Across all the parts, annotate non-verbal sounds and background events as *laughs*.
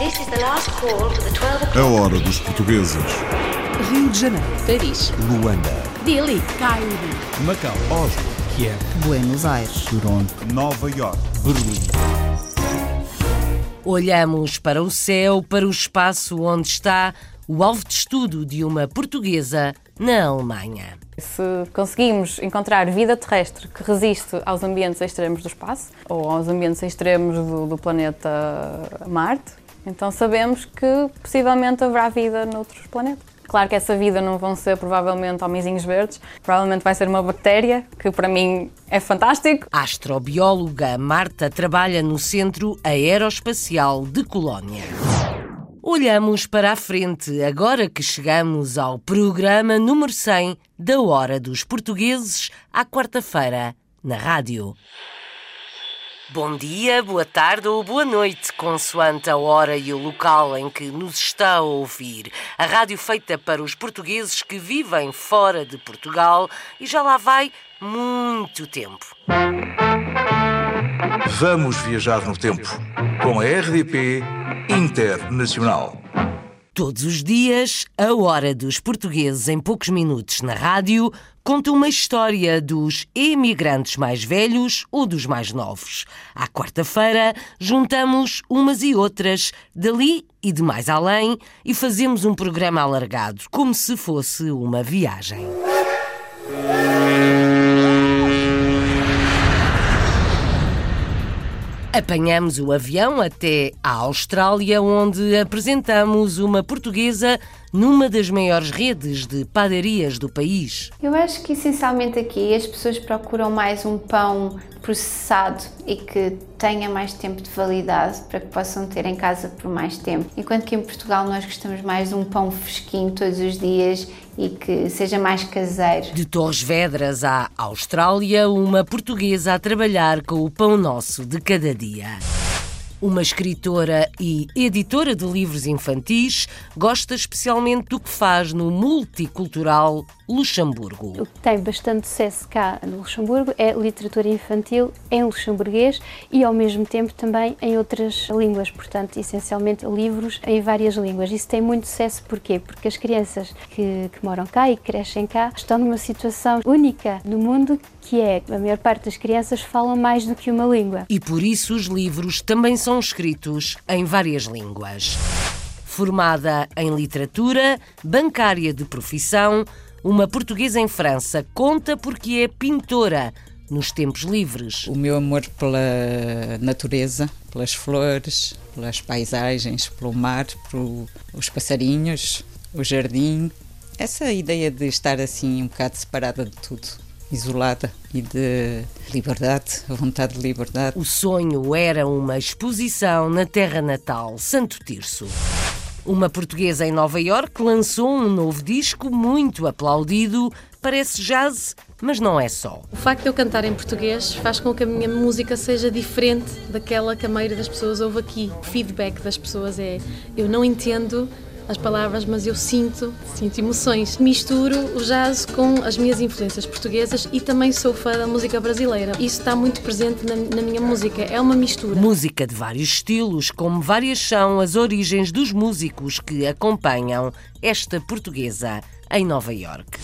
A o'clock. hora dos portugueses. Rio de Janeiro, Paris, Luanda, Delhi, Cairo, Macau, Oslo, Kiev, Buenos Aires. Toronto. Nova York. Berlim. Olhamos para o céu, para o espaço onde está o alvo de estudo de uma portuguesa na Alemanha. Se conseguimos encontrar vida terrestre que resiste aos ambientes extremos do espaço ou aos ambientes extremos do, do planeta Marte, então sabemos que possivelmente haverá vida noutros planetas. Claro que essa vida não vão ser provavelmente homenzinhos verdes, provavelmente vai ser uma bactéria, que para mim é fantástico. A astrobióloga Marta trabalha no Centro Aeroespacial de Colónia. Olhamos para a frente agora que chegamos ao programa número 100 da Hora dos Portugueses, à quarta-feira, na rádio. Bom dia, boa tarde ou boa noite, consoante a hora e o local em que nos está a ouvir. A rádio feita para os portugueses que vivem fora de Portugal e já lá vai muito tempo. Vamos viajar no tempo com a RDP Internacional. Todos os dias, a hora dos portugueses em poucos minutos na rádio conta uma história dos emigrantes mais velhos ou dos mais novos. À quarta-feira, juntamos umas e outras, dali e de mais além, e fazemos um programa alargado, como se fosse uma viagem. Apanhamos o avião até à Austrália, onde apresentamos uma portuguesa numa das maiores redes de padarias do país. Eu acho que essencialmente aqui as pessoas procuram mais um pão processado e que tenha mais tempo de validade para que possam ter em casa por mais tempo. Enquanto que em Portugal nós gostamos mais de um pão fresquinho todos os dias e que seja mais caseiro. De Torres Vedras à Austrália, uma portuguesa a trabalhar com o pão nosso de cada dia. Uma escritora e editora de livros infantis, gosta especialmente do que faz no multicultural Luxemburgo. O que tem bastante sucesso cá no Luxemburgo é literatura infantil em luxemburguês e ao mesmo tempo também em outras línguas, portanto, essencialmente livros em várias línguas. Isso tem muito sucesso porquê? Porque as crianças que, que moram cá e crescem cá estão numa situação única no mundo que é a maior parte das crianças falam mais do que uma língua. E por isso os livros também são escritos em várias línguas. Formada em literatura, bancária de profissão, uma portuguesa em França conta porque é pintora nos tempos livres. o meu amor pela natureza, pelas flores, pelas paisagens, pelo mar, pelos passarinhos, o jardim. Essa ideia de estar assim um bocado separada de tudo, isolada e de liberdade, a vontade de liberdade. O sonho era uma exposição na terra natal, Santo Tirso. Uma portuguesa em Nova Iorque lançou um novo disco muito aplaudido, parece jazz, mas não é só. O facto de eu cantar em português faz com que a minha música seja diferente daquela que a maioria das pessoas ouve aqui. O feedback das pessoas é: eu não entendo as palavras, mas eu sinto, sinto emoções. Misturo o jazz com as minhas influências portuguesas e também sou fã da música brasileira. Isso está muito presente na, na minha música, é uma mistura. Música de vários estilos, como várias são as origens dos músicos que acompanham esta portuguesa em Nova Iorque.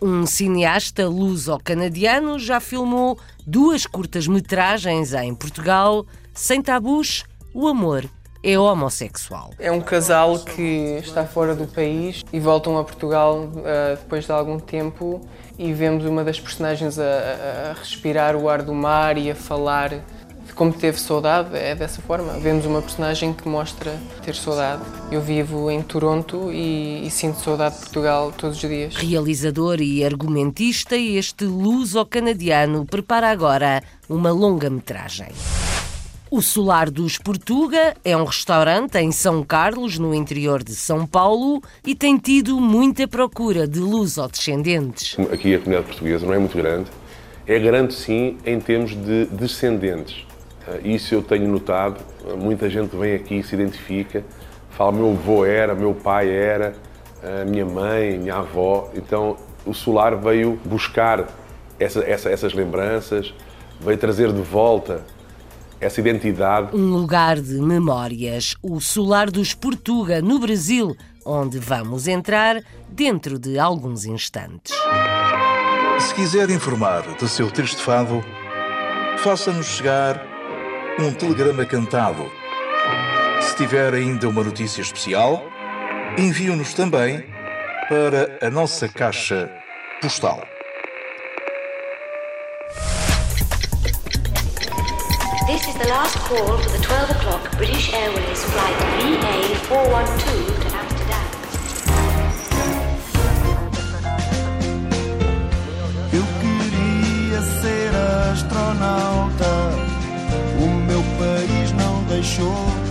Um cineasta luso-canadiano já filmou duas curtas-metragens em Portugal, sem tabus, o amor é homossexual. É um casal que está fora do país e voltam a Portugal uh, depois de algum tempo e vemos uma das personagens a, a- respirar o ar do mar e a falar de como teve saudade, é dessa forma. Vemos uma personagem que mostra ter saudade. Eu vivo em Toronto e, e sinto saudade de Portugal todos os dias. Realizador e argumentista, este luso-canadiano prepara agora uma longa-metragem. O Solar dos Portuga é um restaurante em São Carlos, no interior de São Paulo, e tem tido muita procura de luso-descendentes. Aqui a comunidade portuguesa não é muito grande. É grande, sim, em termos de descendentes. Ah, Isso eu tenho notado. Muita gente vem aqui, se identifica, fala: meu avô era, meu pai era, minha mãe, minha avó. Então o Solar veio buscar essa- essa- essas lembranças, veio trazer de volta essa identidade. Um lugar de memórias, o Solar dos Portuga, no Brasil, onde vamos entrar dentro de alguns instantes. Se quiser informar do seu triste fado, faça-nos chegar um telegrama cantado. Se tiver ainda uma notícia especial, envie-nos também para a nossa caixa postal. This is the last call for the 12 o'clock British Airways flight VA412 to Amsterdam. Eu queria ser astronauta, o meu país não deixou.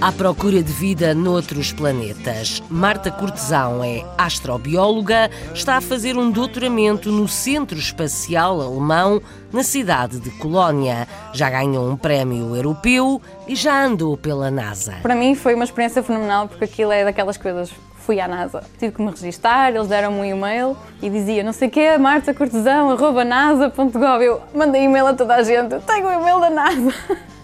À procura de vida noutros planetas. Marta Cortesão é astrobióloga, está a fazer um doutoramento no Centro Espacial Alemão, na cidade de Colónia. Já ganhou um prémio europeu e já andou pela NASA. Para mim foi uma experiência fenomenal porque aquilo é daquelas coisas. Fui à NASA, tive que me registar, eles deram-me um e-mail e dizia não sei o quê, marta cortesão, arroba nasa.gov. Eu mandei e-mail a toda a gente, tenho o e-mail da NASA. *laughs*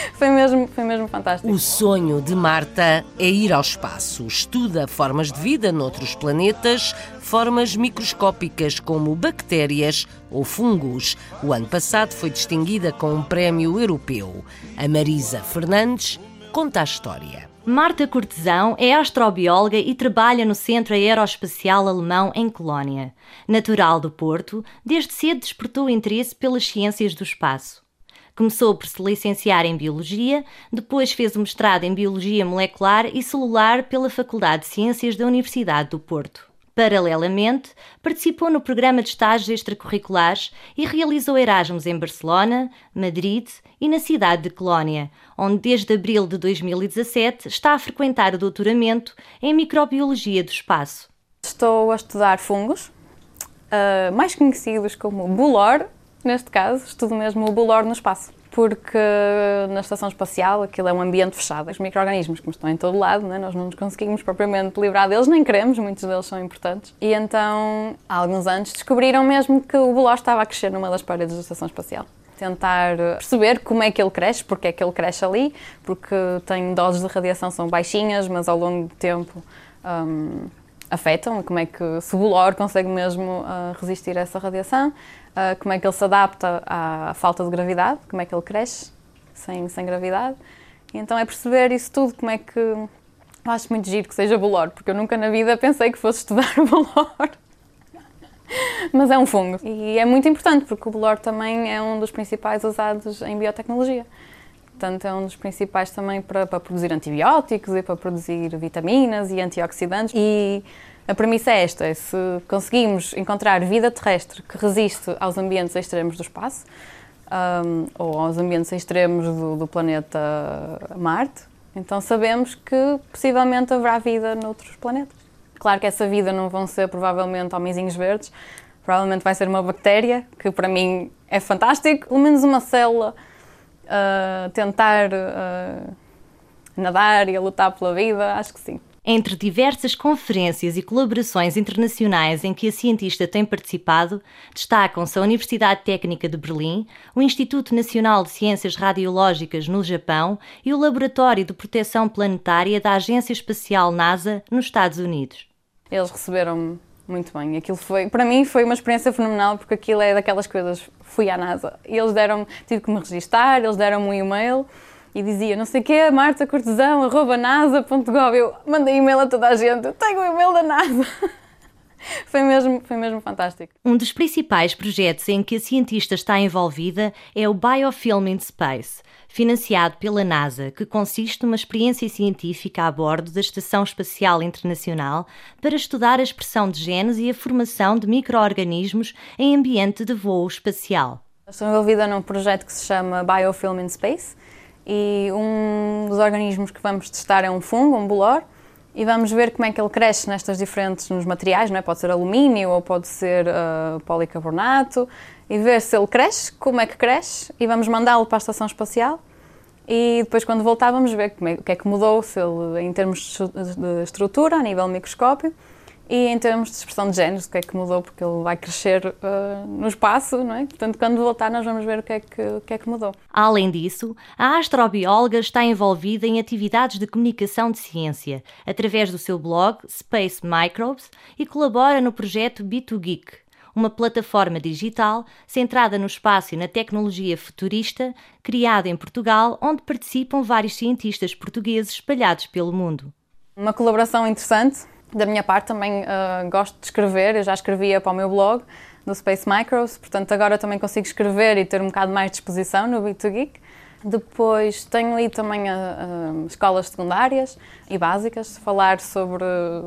*laughs* Foi mesmo, foi mesmo fantástico. O sonho de Marta é ir ao espaço. Estuda formas de vida noutros planetas, formas microscópicas como bactérias ou fungos. O ano passado foi distinguida com um prémio europeu. A Marisa Fernandes conta a história. Marta Cortesão é astrobióloga e trabalha no Centro Aeroespacial Alemão em Colónia. Natural do Porto, desde cedo despertou interesse pelas ciências do espaço. Começou por se licenciar em Biologia, depois fez o mestrado em Biologia Molecular e Celular pela Faculdade de Ciências da Universidade do Porto. Paralelamente, participou no programa de estágios extracurriculares e realizou Erasmus em Barcelona, Madrid e na cidade de Colónia, onde desde abril de 2017 está a frequentar o doutoramento em Microbiologia do Espaço. Estou a estudar fungos, uh, mais conhecidos como Bulor, neste caso, estudo mesmo o Bulor no espaço. Porque na estação espacial aquilo é um ambiente fechado. Os micro-organismos, como estão em todo lado, né, nós não nos conseguimos propriamente livrar deles, nem queremos, muitos deles são importantes. E então, há alguns anos, descobriram mesmo que o Bulor estava a crescer numa das paredes da estação espacial tentar perceber como é que ele cresce, porque é que ele cresce ali, porque tem doses de radiação são baixinhas, mas ao longo do tempo um, afetam, como é que o bolor consegue mesmo uh, resistir a essa radiação, uh, como é que ele se adapta à falta de gravidade, como é que ele cresce sem, sem gravidade. E então é perceber isso tudo, como é que... Eu acho muito giro que seja bolor, porque eu nunca na vida pensei que fosse estudar *laughs* bolor. Mas é um fungo. E é muito importante, porque o bolor também é um dos principais usados em biotecnologia. Portanto, é um dos principais também para, para, produzir antibióticos e para produzir vitaminas e antioxidantes. E a premissa é esta: é se conseguimos encontrar vida terrestre que resiste aos ambientes extremos do espaço, um, ou aos ambientes extremos do, do, planeta Marte, então sabemos que possivelmente haverá vida noutros planetas. Claro que essa vida não vão ser provavelmente homenzinhos verdes, provavelmente vai ser uma bactéria, que para mim é fantástico, pelo menos uma célula uh, tentar uh, nadar e a lutar pela vida, acho que sim. Entre diversas conferências e colaborações internacionais em que a cientista tem participado, destacam-se a Universidade Técnica de Berlim, o Instituto Nacional de Ciências Radiológicas no Japão e o Laboratório de Proteção Planetária da Agência Espacial NASA nos Estados Unidos. Eles receberam-me muito bem. Aquilo foi, para mim foi uma experiência fenomenal porque aquilo é daquelas coisas. Fui à NASA e eles deram tive que me registar, eles deram-me um e-mail e dizia não sei o quê, marta cortesão, arroba nasa.gov. Eu mandei e-mail a toda a gente, tenho o e-mail da NASA. *laughs* Foi mesmo, foi mesmo fantástico. Um dos principais projetos em que a cientista está envolvida é o Biofilm in Space, financiado pela NASA, que consiste numa experiência científica a bordo da Estação Espacial Internacional para estudar a expressão de genes e a formação de micro-organismos em ambiente de voo espacial. Estou envolvida num projeto que se chama Biofilm in Space e um dos organismos que vamos testar é um fungo, um bolor, e vamos ver como é que ele cresce nestas diferentes nos materiais, não é? pode ser alumínio ou pode ser uh, policarbonato, e ver se ele cresce, como é que cresce, e vamos mandá-lo para a estação espacial. E depois, quando voltar, vamos ver é, o que é que mudou, se ele, em termos de estrutura, a nível microscópio, E em termos de expressão de género, o que é que mudou? Porque ele vai crescer uh, no espaço, não é? Portanto, quando voltar, nós vamos ver o que, é que, o que é que mudou. Além disso, a astrobióloga está envolvida em atividades de comunicação de ciência, através do seu blog Space Microbes e colabora no projeto B2Geek, uma plataforma digital centrada no espaço e na tecnologia futurista, criada em Portugal, onde participam vários cientistas portugueses espalhados pelo mundo. Uma colaboração interessante da minha parte também uh, gosto de escrever, eu já escrevia para o meu blog do Space Micros, portanto agora também consigo escrever e ter um bocado mais disposição no Bit2Geek. Depois tenho ido também a, a, escolas secundárias e básicas falar sobre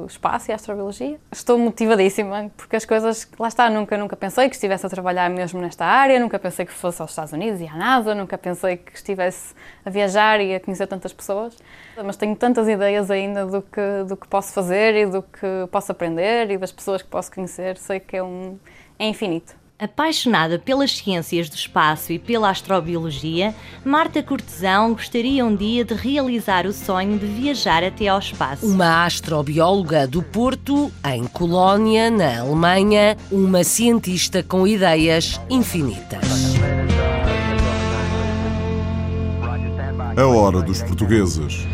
espaço e astrobiologia. Estou motivadíssima porque as coisas, lá está, nunca, nunca pensei que estivesse a trabalhar mesmo nesta área, nunca pensei que fosse aos Estados Unidos e à NASA, nunca pensei que estivesse a viajar e a conhecer tantas pessoas. Mas tenho tantas ideias ainda do que, do que posso fazer e do que posso aprender e das pessoas que posso conhecer. Sei que é, um, é infinito. Apaixonada pelas ciências do espaço e pela astrobiologia, Marta Cortesão gostaria um dia de realizar o sonho de viajar até ao espaço. Uma astrobióloga do Porto, em Colónia, na Alemanha, uma cientista com ideias infinitas. A hora dos portugueses.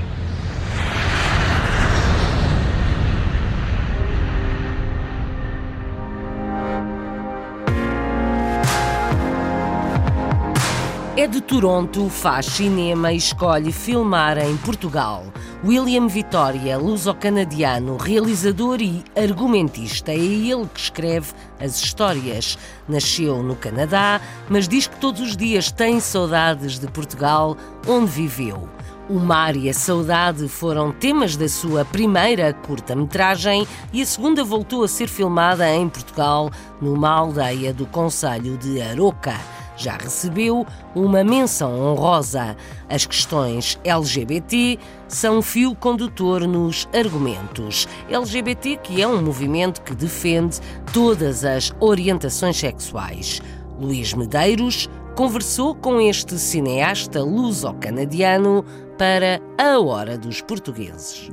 É de Toronto, faz cinema e escolhe filmar em Portugal. William Vitória, luso-canadiano, realizador e argumentista, é ele que escreve as histórias. Nasceu no Canadá, mas diz que todos os dias tem saudades de Portugal, onde viveu. O mar e a saudade foram temas da sua primeira curta-metragem e a segunda voltou a ser filmada em Portugal, numa aldeia do Conselho de Aroca já recebeu uma menção honrosa. As questões LGBT são fio condutor nos argumentos. LGBT, que é um movimento que defende todas as orientações sexuais. Luís Medeiros conversou com este cineasta luso-canadiano para a Hora dos Portugueses.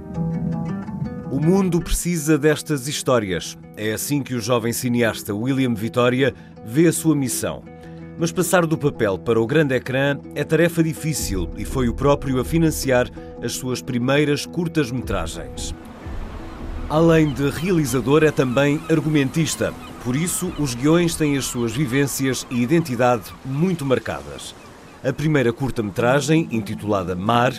O mundo precisa destas histórias. É assim que o jovem cineasta William Vitória vê a sua missão mas passar do papel para o grande ecrã é tarefa difícil e foi o próprio a financiar as suas primeiras curtas-metragens. Além de realizador, é também argumentista. Por isso, os guiões têm as suas vivências e identidade muito marcadas. A primeira curta-metragem, intitulada Mar,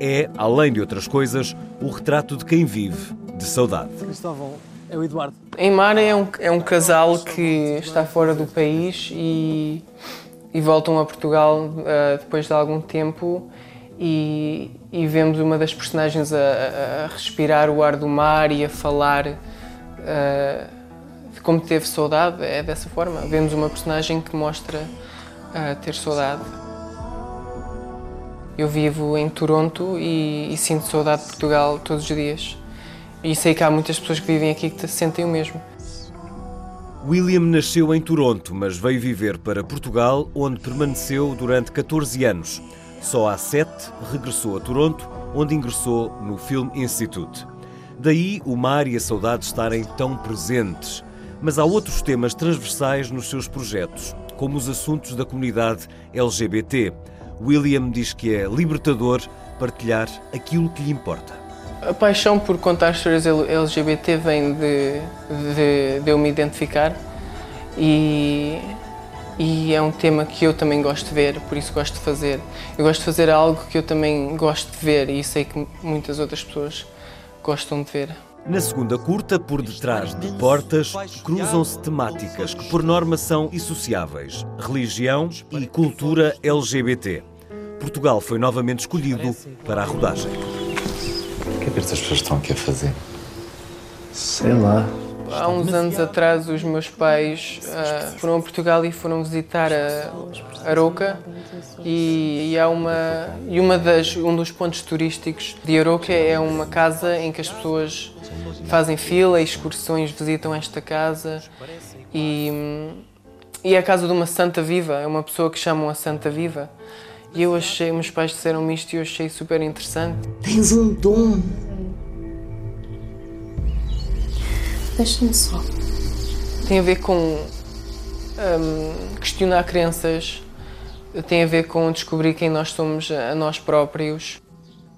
é, além de outras coisas, o retrato de quem vive de saudade. Cristóvão, é o Eduardo. Em Mar é um, é um casal que está fora do país e, e voltam a Portugal uh, depois de algum tempo e, e, vemos uma das personagens a, a, respirar o ar do mar e a falar uh, de como teve saudade, é dessa forma. Vemos uma personagem que mostra uh, ter saudade. Eu vivo em Toronto e, e sinto saudade de Portugal todos os dias. E sei que há muitas pessoas que vivem aqui que sentem o mesmo. William nasceu em Toronto, mas veio viver para Portugal, onde permaneceu durante 14 anos. Só há sete regressou a Toronto, onde ingressou no Film Institute. Daí o mar e a saudade estarem tão presentes. Mas há outros temas transversais nos seus projetos, como os assuntos da comunidade LGBT. William diz que é libertador partilhar aquilo que lhe importa. A paixão por contar histórias LGBT vem de, de, de eu me identificar e, e é um tema que eu também gosto de ver, por isso gosto de fazer. Eu gosto de fazer algo que eu também gosto de ver e sei que muitas outras pessoas gostam de ver. Na segunda curta, por detrás de portas, cruzam-se temáticas que por norma são insociáveis: religião e cultura LGBT. Portugal foi novamente escolhido para a rodagem. O que é que estas pessoas estão aqui a fazer? Sei lá. Há uns anos atrás, os meus pais uh, foram a Portugal e foram visitar a Aroca e, e, há uma e uma das um dos pontos turísticos de Aroca é uma casa em que as pessoas fazem fila, excursões visitam esta casa e, e é a casa de uma santa viva, é uma pessoa que chamam a santa viva. E eu achei, meus pais disseram-me isto e eu achei super interessante. Tens um dom. Deixa-me só. Tem a ver com hum, questionar crenças, tem a ver com descobrir quem nós somos a nós próprios.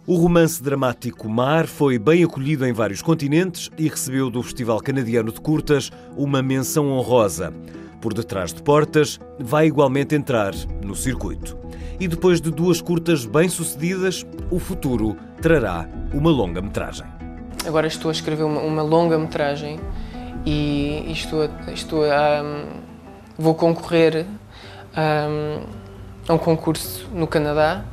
O romance dramático Mar foi bem acolhido em vários continentes e recebeu do Festival Canadiano de Curtas uma menção honrosa. Por detrás de portas, vai igualmente entrar no circuito. E depois de duas curtas bem-sucedidas, o futuro trará uma longa-metragem. Agora estou a escrever uma, uma longa-metragem e estou, estou a, um, vou concorrer um, a um concurso no Canadá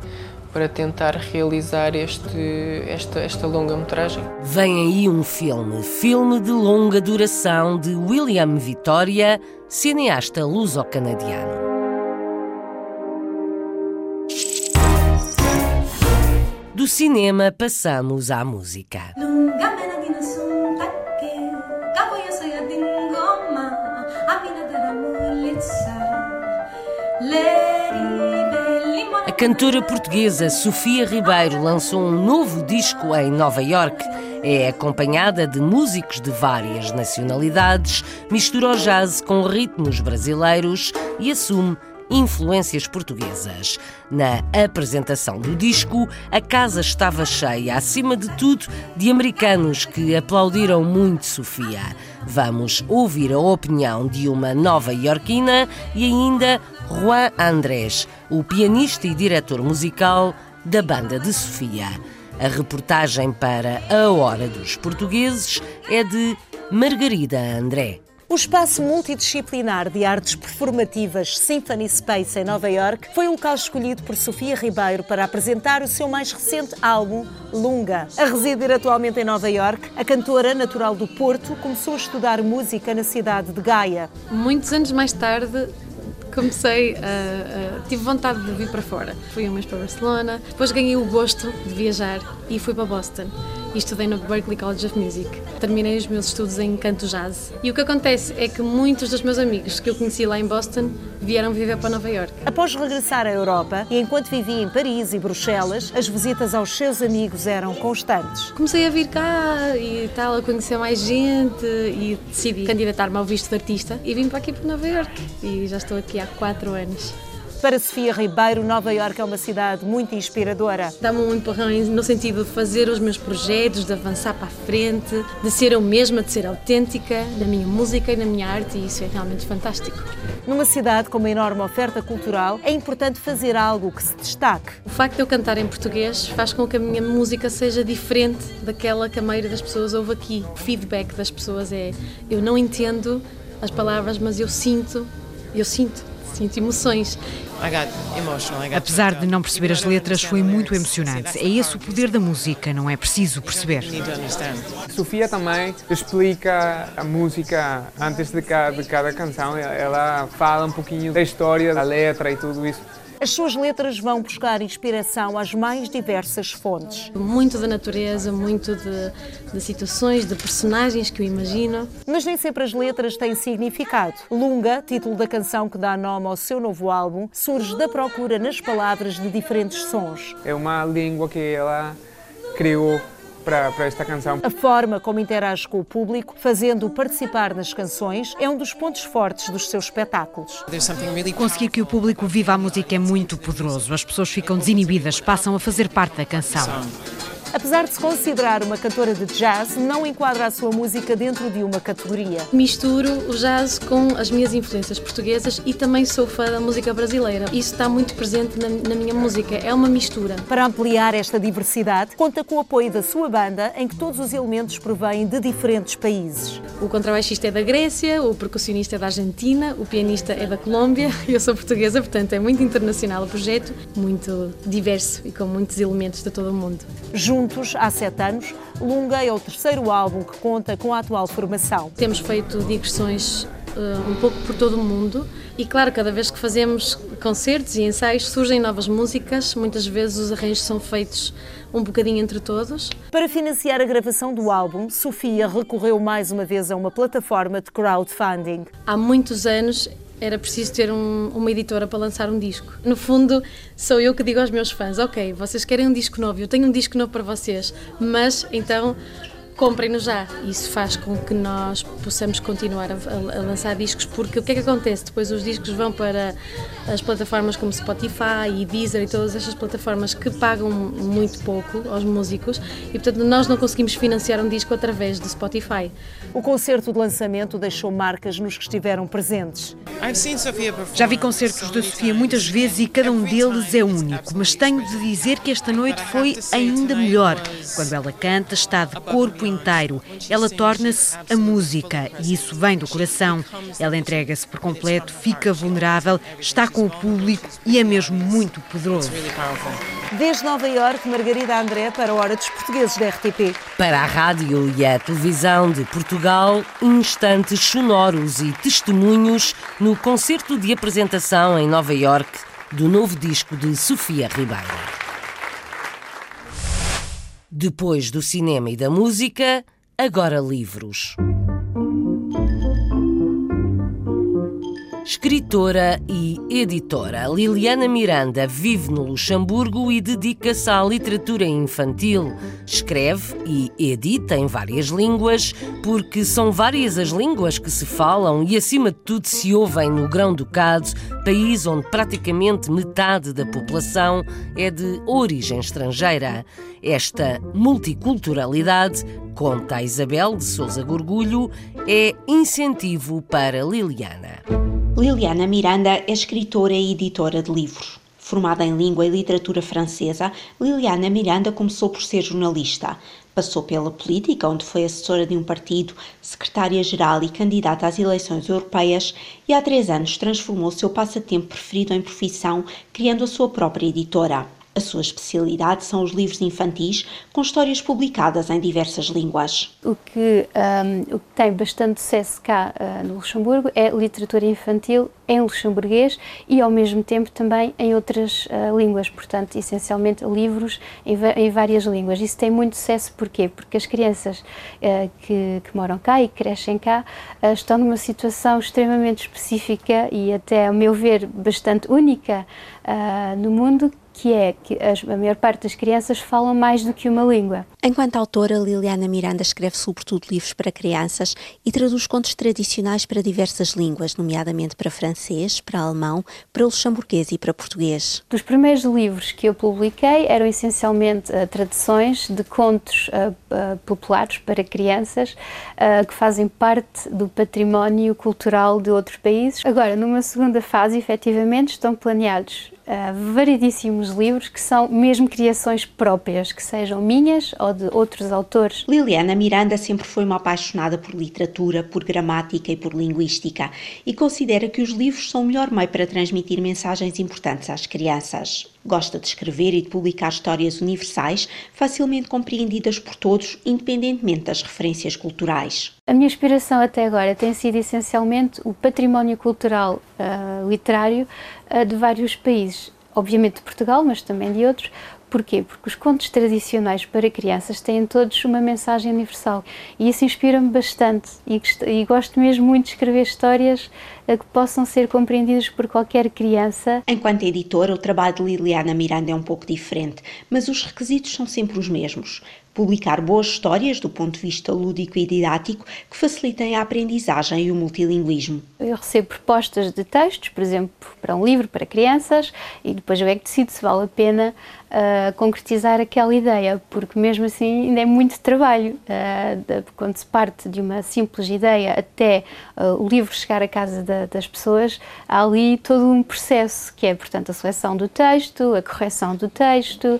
para tentar realizar este, esta, esta longa-metragem. Vem aí um filme, filme de longa duração de William Vitória, cineasta luso-canadiano. Do cinema passamos à música. A cantora portuguesa Sofia Ribeiro lançou um novo disco em Nova York. É acompanhada de músicos de várias nacionalidades, mistura o jazz com ritmos brasileiros e assume influências portuguesas. Na apresentação do disco, a casa estava cheia, acima de tudo, de americanos que aplaudiram muito Sofia. Vamos ouvir a opinião de uma nova iorquina e ainda Juan Andrés, o pianista e diretor musical da banda de Sofia. A reportagem para A Hora dos Portugueses é de Margarida André. O espaço multidisciplinar de artes performativas Symphony Space em Nova York foi o local escolhido por Sofia Ribeiro para apresentar o seu mais recente álbum, Lunga. A residir atualmente em Nova York, a cantora natural do Porto começou a estudar música na cidade de Gaia. Muitos anos mais tarde, comecei a, a, tive vontade de vir para fora. Fui um mês para Barcelona, depois ganhei o gosto de viajar e fui para Boston e estudei no Berklee College of Music. Terminei os meus estudos em canto jazz. E o que acontece é que muitos dos meus amigos que eu conheci lá em Boston vieram viver para Nova York. Após regressar à Europa e enquanto vivia em Paris e Bruxelas, as visitas aos seus amigos eram constantes. Comecei a vir cá e tal, a conhecer mais gente e decidi candidatar-me ao visto de artista e vim para aqui para Nova York. E já estou aqui há quatro anos. Para Sofia Ribeiro, Nova Iorque é uma cidade muito inspiradora. Dá-me um empurrão no sentido de fazer os meus projetos, de avançar para a frente, de ser eu mesma, de ser autêntica na minha música e na minha arte e isso é realmente fantástico. Numa cidade com uma enorme oferta cultural, é importante fazer algo que se destaque. O facto de eu cantar em português faz com que a minha música seja diferente daquela que a maioria das pessoas ouve aqui. O feedback das pessoas é: eu não entendo as palavras, mas eu sinto, eu sinto sinto emoções. Apesar de não perceber as letras, foi muito emocionante. É esse o poder da música, não é preciso perceber. Sofia também explica a música antes de cada, de cada canção. Ela fala um pouquinho da história, da letra e tudo isso. As suas letras vão buscar inspiração às mais diversas fontes. Muito da natureza, muito de, de, situações, de personagens que eu imagino. Mas nem sempre as letras têm significado. Lunga, título da canção que dá nome ao seu novo álbum, surge da procura nas palavras de diferentes sons. É uma língua que ela criou para, para esta canção. A forma como interage com o público, fazendo-o participar nas canções, é um dos pontos fortes dos seus espetáculos. Conseguir que o público viva a música é muito poderoso. As pessoas ficam desinibidas, passam a fazer parte da canção. Apesar de se considerar uma cantora de jazz, não enquadra a sua música dentro de uma categoria. Misturo o jazz com as minhas influências portuguesas e também sou fã da música brasileira. Isso está muito presente na, na minha música, é uma mistura. Para ampliar esta diversidade, conta com o apoio da sua banda, em que todos os elementos provêm de diferentes países. O contrabaixista é da Grécia, o percussionista é da Argentina, o pianista é da Colômbia, *laughs* eu sou portuguesa, portanto é muito internacional o projeto, muito diverso e com muitos elementos de todo o mundo. Juntos, há sete anos, Lunga é o terceiro álbum que conta com a atual formação. Temos feito digressões uh, um pouco por todo o mundo e, claro, cada vez que fazemos concertos e ensaios surgem novas músicas, muitas vezes os arranjos são feitos um bocadinho entre todos. Para financiar a gravação do álbum, Sofia recorreu mais uma vez a uma plataforma de crowdfunding. Há muitos anos era preciso ter um, uma editora para lançar um disco. No fundo, sou eu que digo aos meus fãs: ok, vocês querem um disco novo, eu tenho um disco novo para vocês, mas então comprem-nos já. Isso faz com que nós possamos continuar a, a, a, lançar discos, porque o que é que acontece? Depois os discos vão para as plataformas como Spotify e Deezer e todas estas plataformas que pagam muito pouco aos músicos e, portanto, nós não conseguimos financiar um disco através do Spotify. O concerto de lançamento deixou marcas nos que estiveram presentes. Já vi concertos da Sofia muitas vezes e cada um deles é único, mas tenho de dizer que esta noite foi ainda melhor. Quando ela canta, está de corpo inteiro. Ela torna-se a música e isso vem do coração. Ela entrega-se por completo, fica vulnerável, está com o público e é mesmo muito poderoso. Desde Nova Iorque, Margarida André para a Hora dos Portugueses da RTP. Para a rádio e a televisão de Portugal, instantes sonoros e testemunhos no concerto de apresentação em Nova Iorque do novo disco de Sofia Ribeiro. Depois do cinema e da música, agora livros. Escritora e editora, Liliana Miranda vive no Luxemburgo e dedica-se à literatura infantil. Escreve e edita em várias línguas, porque são várias as línguas que se falam e, acima de tudo, se ouvem no Grão-Ducado, país onde praticamente metade da população é de origem estrangeira. Esta multiculturalidade, conta a Isabel de Souza Gorgulho, é incentivo para Liliana. Liliana Miranda é escritora e editora de livros. Formada em língua e literatura francesa, Liliana Miranda começou por ser jornalista. Passou pela política, onde foi assessora de um partido, secretária-geral e candidata às eleições europeias, e há três anos transformou seu passatempo preferido em profissão, criando a sua própria editora. A sua especialidade são os livros infantis com histórias publicadas em diversas línguas. O que, um, o que tem bastante sucesso cá uh, no Luxemburgo é literatura infantil em luxemburguês e ao mesmo tempo também em outras uh, línguas, portanto, essencialmente livros em, em, várias línguas. Isso tem muito sucesso porquê? Porque as crianças uh, que, que, moram cá e crescem cá estão numa situação extremamente específica e até, ao meu ver, bastante única no mundo que é que a maior parte das crianças falam mais do que uma língua. Enquanto autora, Liliana Miranda escreve sobretudo livros para crianças e traduz contos tradicionais para diversas línguas, nomeadamente para francês, para alemão, para luxemburguês e para português. Dos primeiros livros que eu publiquei eram essencialmente uh, traduções de contos uh, uh, populares para crianças que fazem parte do património cultural de outros países. Agora, numa segunda fase, efetivamente, estão planeados uh, variedíssimos livros que são mesmo criações próprias, que sejam minhas ou de outros autores. Liliana Miranda sempre foi uma apaixonada por literatura, por gramática e por linguística e considera que os livros são o melhor meio para transmitir mensagens importantes às crianças. Gosta de escrever e de publicar histórias universais, facilmente compreendidas por todos, independentemente das referências culturais. A minha inspiração até agora tem sido essencialmente o património cultural uh, literário uh, de vários países, obviamente de Portugal, mas também de outros, Porquê? Porque os contos tradicionais para crianças têm todos uma mensagem universal e isso inspira-me bastante e, e, gosto mesmo muito de escrever histórias eh, que possam ser compreendidas por qualquer criança. Enquanto editora, o trabalho de Liliana Miranda é um pouco diferente, mas os requisitos são sempre os mesmos publicar boas histórias do ponto de vista lúdico e didático que facilitem a aprendizagem e o multilinguismo. Eu recebo propostas de textos, por exemplo, para um livro para crianças, e depois eu é que decido se vale a pena uh, concretizar aquela ideia, porque mesmo assim ainda é muito trabalho. Uh, de, quando se parte de uma simples ideia até uh, o livro chegar à casa da, das pessoas, há ali todo um processo, que é, portanto, a seleção do texto, a correção do texto,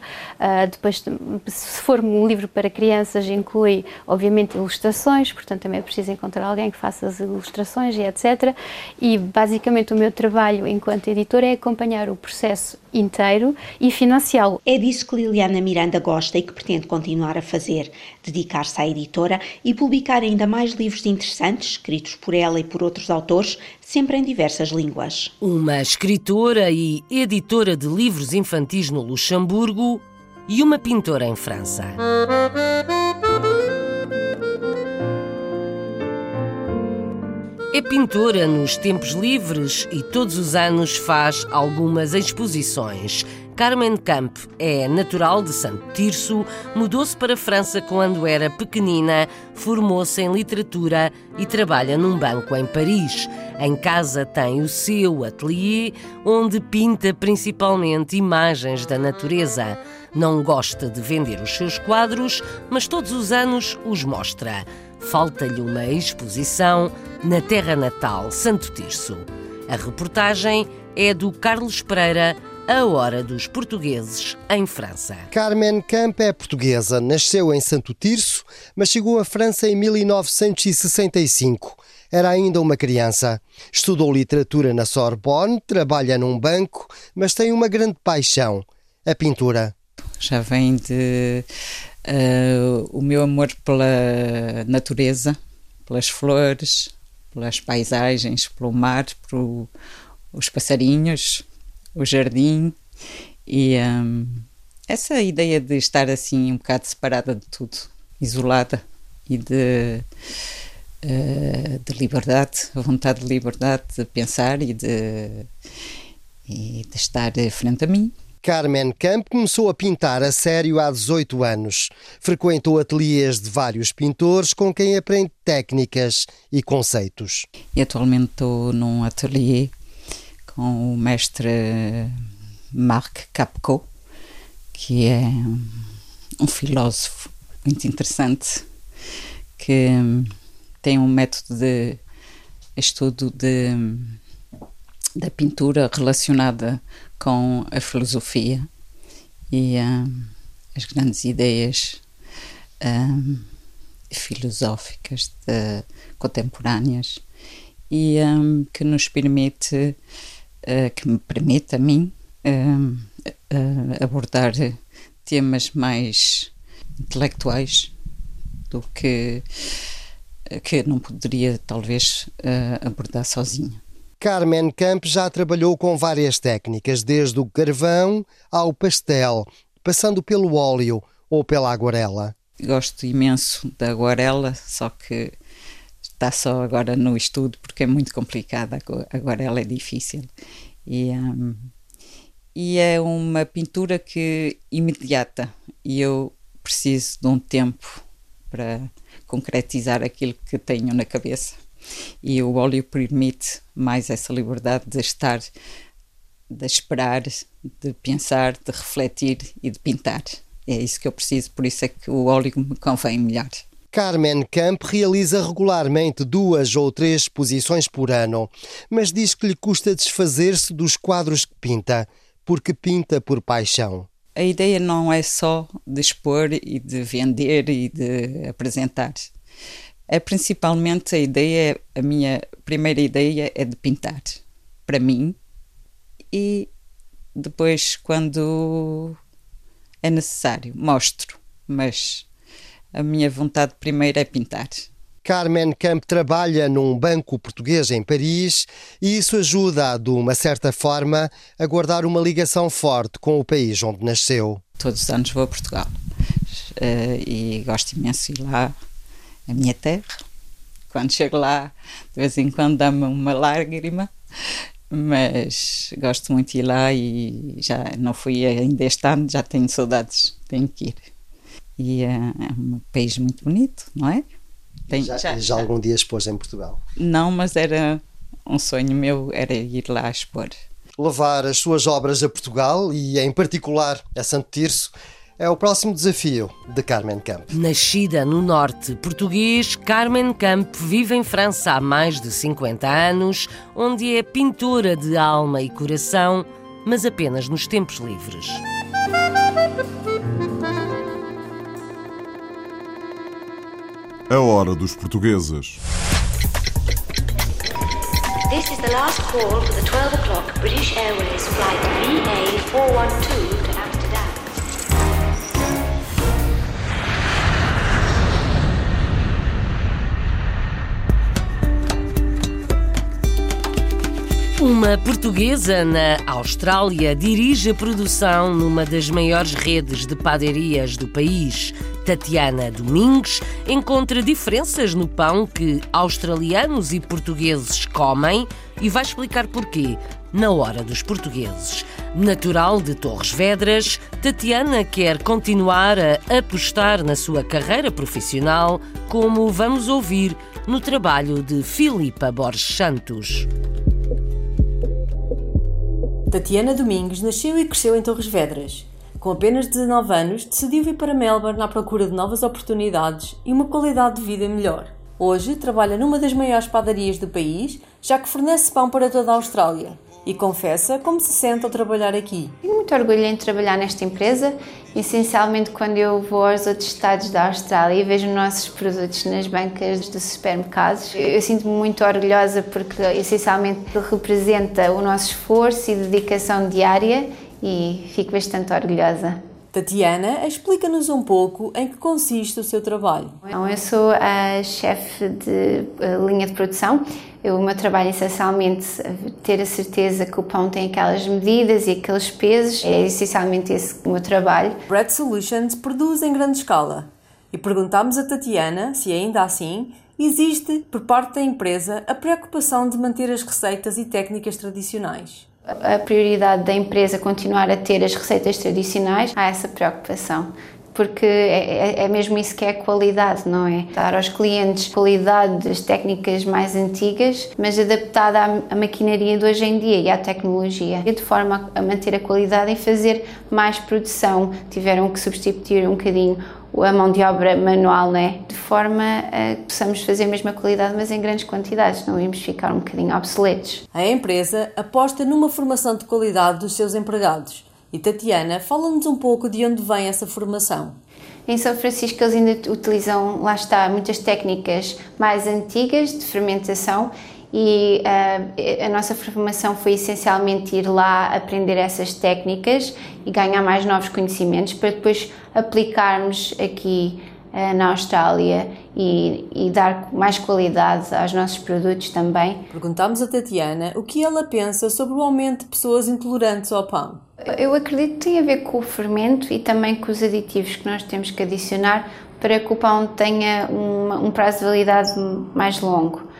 depois, se for um livro livro para crianças inclui, obviamente, ilustrações, portanto também é preciso encontrar alguém que faça as ilustrações e etc. E basicamente o meu trabalho enquanto editora é acompanhar o processo inteiro e financiá-lo. É disso que Liliana Miranda gosta e que pretende continuar a fazer, dedicar-se à editora e publicar ainda mais livros interessantes, escritos por ela e por outros autores, sempre em diversas línguas. Uma escritora e editora de livros infantis no Luxemburgo e uma pintora em França. É pintora nos tempos livres e todos os anos faz algumas exposições. Carmen Camp é natural de Santo Tirso, mudou-se para a França quando era pequenina, formou-se em literatura e trabalha num banco em Paris. Em casa tem o seu atelier, onde pinta principalmente imagens da natureza. Não gosta de vender os seus quadros, mas todos os anos os mostra. Falta-lhe uma exposição na terra natal, Santo Tirso. A reportagem é do Carlos Pereira, A Hora dos Portugueses em França. Carmen Camp é portuguesa, nasceu em Santo Tirso, mas chegou à França em 1965. Era ainda uma criança. Estudou literatura na Sorbonne, trabalha num banco, mas tem uma grande paixão: a pintura. Já vem de uh, o meu amor pela natureza, pelas flores, pelas paisagens, pelo mar, pelos passarinhos, o jardim e um, essa ideia de estar assim um bocado separada de tudo, isolada e de, uh, de liberdade, a vontade de liberdade de pensar e de, e de estar frente a mim. Carmen Camp começou a pintar a sério há 18 anos. Frequentou ateliês de vários pintores com quem aprende técnicas e conceitos. E atualmente estou num ateliê com o mestre Marc Capco, que é um filósofo muito interessante que tem um método de estudo de, da pintura relacionada com a filosofia e um, as grandes ideias um, filosóficas de, contemporâneas e um, que nos permite, uh, que me permite a mim uh, abordar temas mais intelectuais do que que não poderia talvez uh, abordar sozinha. Carmen Camp já trabalhou com várias técnicas, desde o carvão ao pastel, passando pelo óleo ou pela aguarela. Gosto imenso da aguarela, só que está só agora no estudo porque é muito complicada. A aguarela é difícil. E, um, e é uma pintura que imediata e eu preciso de um tempo para concretizar aquilo que tenho na cabeça e o óleo permite mais essa liberdade de estar, de esperar, de pensar, de refletir e de pintar. É isso que eu preciso, por isso é que o óleo me convém melhor. Carmen Camp realiza regularmente duas ou três exposições por ano, mas diz que lhe custa desfazer-se dos quadros que pinta, porque pinta por paixão. A ideia não é só de expor e de vender e de apresentar é principalmente a ideia, a minha primeira ideia é de pintar para mim e depois quando é necessário mostro, mas a minha vontade primeira é pintar. Carmen Camp trabalha num banco português em Paris e isso ajuda, de uma certa forma, a guardar uma ligação forte com o país onde nasceu. Todos os anos vou a Portugal uh, e gosto imenso de ir lá a minha terra. Quando chego lá, de vez em quando dá-me uma lágrima, mas gosto muito de ir lá e já não fui ainda este ano, já tenho saudades, tenho que ir. E é, é um país muito bonito, não é? Tem, já, já, já, algum dia expôs em Portugal? Não, mas era um sonho meu, era ir lá expor. Levar as suas obras a Portugal e, em particular, a Santo Tirso é o próximo desafio de Carmen Camp. Nascida no norte português, Carmen Camp vive em França há mais de 50 anos, onde é pintora de alma e coração, mas apenas nos tempos livres. A hora dos portugueses. This is the last call for the 12 o'clock British Airways flight VA412 Uma portuguesa na Austrália dirige a produção numa das maiores redes de padarias do país. Tatiana Domingues encontra diferenças no pão que australianos e portugueses comem e vai explicar porquê na hora dos portugueses. Natural de Torres Vedras, Tatiana quer continuar a apostar na sua carreira profissional, como vamos ouvir no trabalho de Filipa Borges Santos. Tatiana Domingos nasceu e cresceu em Torres Vedras. Com apenas 19 anos, decidiu vir para Melbourne à procura de novas oportunidades e uma qualidade de vida melhor. Hoje trabalha numa das maiores padarias do país, já que fornece pão para toda a Austrália. E confessa como se sente ao trabalhar aqui. Tenho muito orgulho em trabalhar nesta empresa, essencialmente quando eu vou aos outros estados da Austrália e vejo nossos produtos nas bancas dos supermercados. Eu sinto-me muito orgulhosa porque essencialmente representa o nosso esforço e dedicação diária e fico bastante orgulhosa. Tatiana, explica-nos um pouco em que consiste o seu trabalho. Então, eu sou a chefe de linha de produção. O meu trabalho é essencialmente ter a certeza que o pão tem aquelas medidas e aqueles pesos. É essencialmente esse o meu trabalho. Bread Solutions produz em grande escala. E perguntámos a Tatiana se ainda assim existe, por parte da empresa, a preocupação de manter as receitas e técnicas tradicionais. A prioridade da empresa continuar a ter as receitas tradicionais, há essa preocupação porque é, é, mesmo isso que é qualidade, não é? Dar aos clientes qualidade das técnicas mais antigas, mas adaptada à, à, maquinaria de hoje em dia e à tecnologia, de forma a manter a qualidade e fazer mais produção. Tiveram que substituir um bocadinho a mão de obra manual, né? de forma a que possamos fazer a mesma qualidade, mas em grandes quantidades, não íamos ficar um bocadinho obsoletos. A empresa aposta numa formação de qualidade dos seus empregados. E Tatiana, fala-nos um pouco de onde vem essa formação. Em São Francisco eles ainda utilizam, lá está, muitas técnicas mais antigas de fermentação e uh, a nossa formação foi essencialmente ir lá aprender essas técnicas e ganhar mais novos conhecimentos para depois aplicarmos aqui uh, na Austrália e, e, dar mais qualidade aos nossos produtos também. Perguntámos a Tatiana o que ela pensa sobre o aumento de pessoas intolerantes ao pão. Eu acredito que tem a ver com o fermento e também com os aditivos que nós temos que adicionar para que o pão tenha um, um prazo de validade mais longo.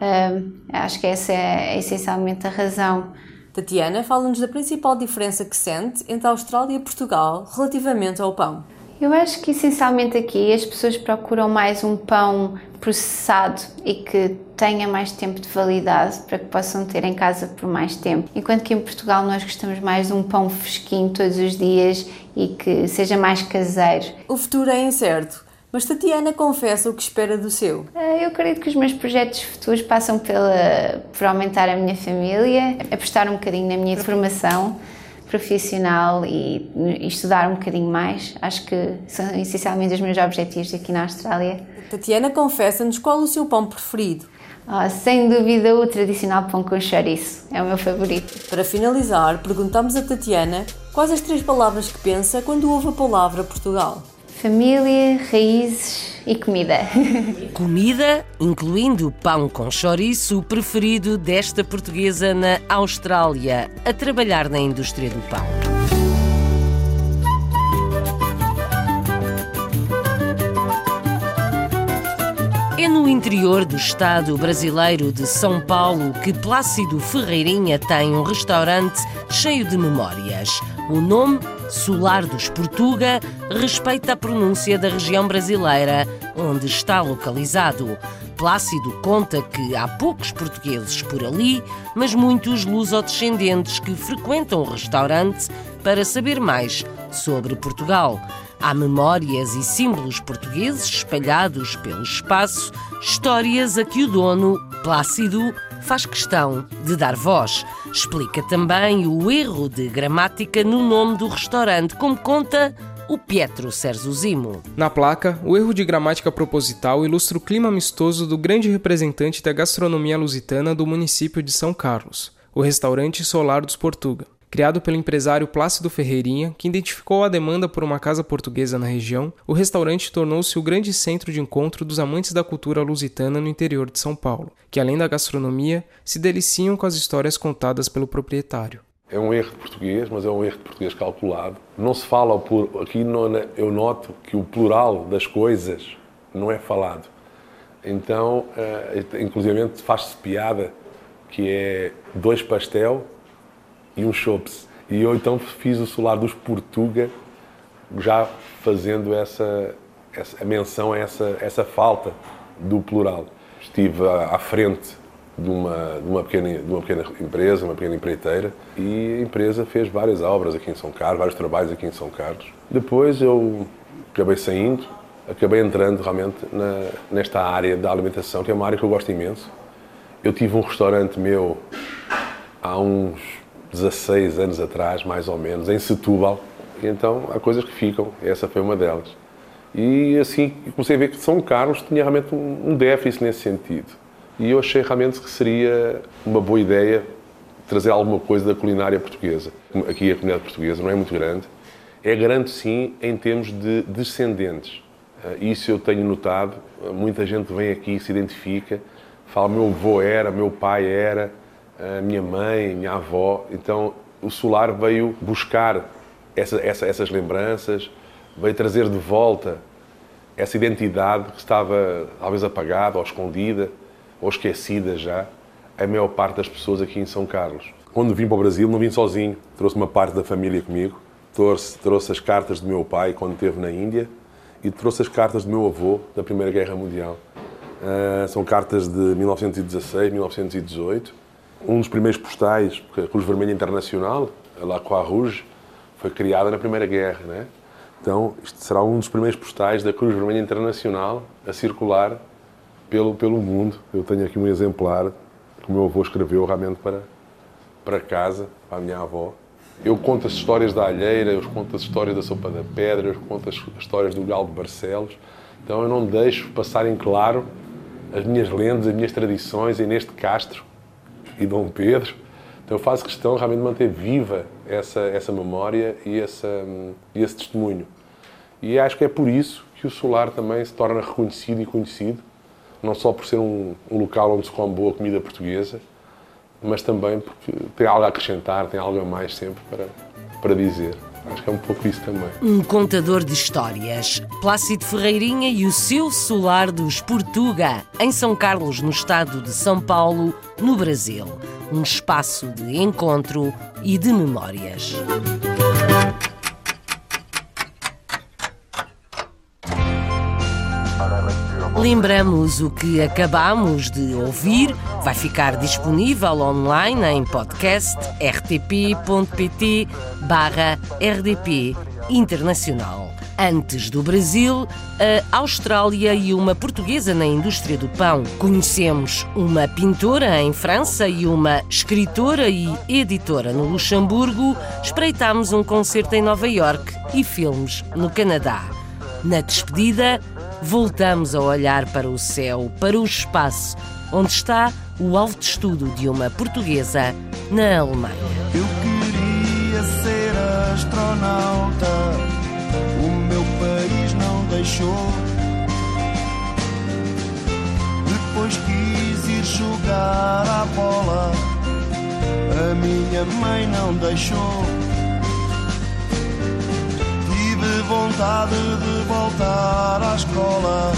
Uh, acho que essa é, é essencialmente a razão. Tatiana, fala-nos da principal diferença que sente entre a Austrália e Portugal relativamente ao pão. Eu acho que essencialmente aqui as pessoas procuram mais um pão processado e que tenha mais tempo de validade para que possam ter em casa por mais tempo. Enquanto que em Portugal nós gostamos mais de um pão fresquinho todos os dias e que seja mais caseiro. O futuro é incerto. Mas Tatiana confessa o que espera do seu. Eh, eu acredito que os meus projetos futuros passam pela, por aumentar a minha família, apostar um bocadinho na minha formação profissional e, e estudar um bocadinho mais. Acho que são essencialmente os meus objetivos aqui na Austrália. Tatiana, confessa-nos qual o seu pão preferido. Oh, sem dúvida o tradicional pão com chouriço, é o meu favorito. Para finalizar, perguntamos a Tatiana quais as três palavras que pensa quando ouve a palavra Portugal. Família, raízes e comida. *laughs* Comida, incluindo pão com chouriço, preferido desta portuguesa na Austrália, a trabalhar na indústria do pão. É no interior do estado brasileiro de São Paulo que Plácido Ferreirinha tem um restaurante cheio de memórias. O nome, Solar dos Portuga, respeita a pronúncia da região brasileira onde está localizado. Plácido conta que há poucos portugueses por ali, mas muitos lusodescendentes que frequentam o restaurante para saber mais sobre Portugal. Há memórias e símbolos portugueses espalhados pelo espaço, histórias a que o dono, Plácido, faz questão de dar voz. Explica também o erro de gramática no nome do restaurante, como conta o Pietro Serzuzimo. Na placa, o erro de gramática proposital ilustra o clima amistoso do grande representante da gastronomia lusitana do município de São Carlos, o restaurante Solar dos Portuga. Criado pelo empresário Plácido Ferreirinha, que identificou a demanda por uma casa portuguesa na região, o restaurante tornou-se o grande centro de encontro dos amantes da cultura lusitana no interior de São Paulo, que além da gastronomia, se deliciam com as histórias contadas pelo proprietário. É um erro de português, mas é um erro de português calculado. Não se fala por aqui eu noto que o plural das coisas não é falado. Então, uh, inclusivamente faz-se piada que é dois pastel e um chops. E eu então fiz o solar dos Portuga, já fazendo essa, essa a menção a essa, essa falta do plural. Estive à frente de uma, de, uma pequena, de uma pequena empresa, uma pequena empreiteira, e a empresa fez várias obras aqui em São Carlos, vários trabalhos aqui em São Carlos. Depois eu acabei saindo, acabei entrando realmente na, nesta área da alimentação, que é uma área que eu gosto imenso. Eu tive um restaurante meu há uns 16 anos atrás, mais ou menos, em Setúbal, e então há coisas que ficam, essa foi uma delas. E assim comecei a ver que São Carlos tinha realmente um déficit nesse sentido. E eu achei realmente que seria uma boa ideia trazer alguma coisa da culinária portuguesa. Aqui a comunidade portuguesa não é muito grande, é grande sim em termos de descendentes. Eh, isso eu tenho notado, muita gente vem aqui, se identifica, fala meu avô era, meu pai era, a minha mãe, minha avó. Então o Solar veio buscar essa, essa, essas lembranças, veio trazer de volta essa identidade que estava talvez apagada ou escondida ou esquecida já a maior parte das pessoas aqui em São Carlos. Quando vim para o Brasil, não vim sozinho, trouxe uma parte da família comigo, trouxe, trouxe as cartas do meu pai quando esteve na Índia e trouxe as cartas do meu avô da Primeira Guerra Mundial. Uh, são cartas de 1916, 1918. Um dos primeiros postais, porque a Cruz Vermelha Internacional, a La Croix Rouge, foi criada na Primeira Guerra, né? Então, isto será um dos primeiros postais da Cruz Vermelha Internacional a circular pelo, pelo mundo. Eu tenho aqui um exemplar que o meu avô escreveu realmente para, para casa, para a minha avó. Eu conto as histórias da alheira, eu conto as histórias da sopa da pedra, eu conto as histórias do galo de Barcelos. Então eu não deixo passar em claro as minhas lendas, as minhas tradições, e neste Castro e Dom Pedro. Então eu faço questão realmente de manter viva essa, essa memória e, essa, e esse testemunho. E acho que é por isso que o Solar também se torna reconhecido e conhecido não só por ser um, um local onde se come boa comida portuguesa, mas também porque tem algo a acrescentar, tem algo a mais sempre para, para dizer. Acho que é um pouco isso também. Um contador de histórias. Plácido Ferreirinha e o seu solar dos Portuga, em São Carlos, no estado de São Paulo, no Brasil. Um espaço de encontro e de memórias. Lembramos o que acabamos de ouvir vai ficar disponível online em podcast rtp.pt barra rdp internacional. Antes do Brasil, a Austrália e uma portuguesa na indústria do pão. Conhecemos uma pintora em França e uma escritora e editora no Luxemburgo. Espreitámos um concerto em Nova York e filmes no Canadá. Na despedida, voltamos a olhar para o céu, para o espaço, onde está o alto estudo de uma portuguesa na Alemanha. Eu queria ser astronauta, o meu país não deixou. Depois quis ir jogar a bola, a minha mãe não deixou vontade de voltar à escola,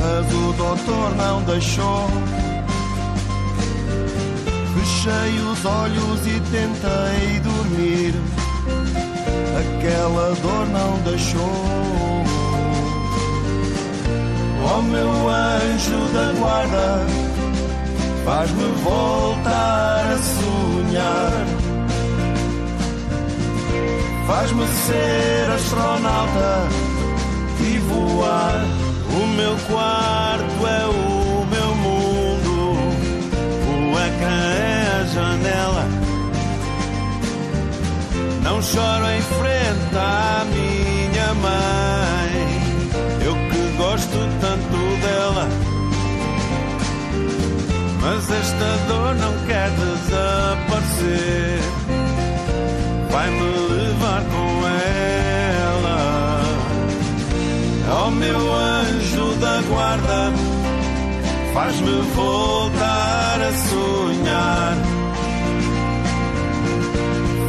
mas o doutor não deixou. Fechei os olhos e tentei dormir, aquela dor não deixou. Oh meu anjo da guarda, faz-me voltar a sonhar Faz-me ser astronauta e voar. O meu quarto é o meu mundo, o ecrã é a janela. Não choro em frente à minha mãe, eu que gosto tanto dela. Mas esta dor não quer desaparecer, faz-me voltar a sonhar.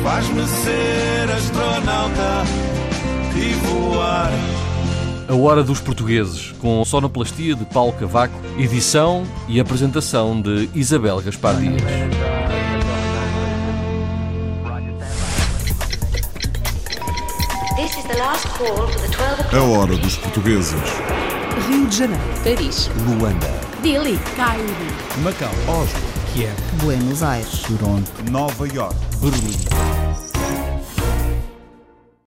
Faz-me ser astronauta e voar. A Hora dos Portugueses, com sonoplastia de Paulo Cavaco, edição e apresentação de Isabel Gaspar Dias. This is the last call for the 12 A hora dos portugueses. Rio de Janeiro, Paris, Luanda, Dili, Cairo, Macau, Oslo, Kiev, Buenos Aires, Toronto, Nova York, Berlim.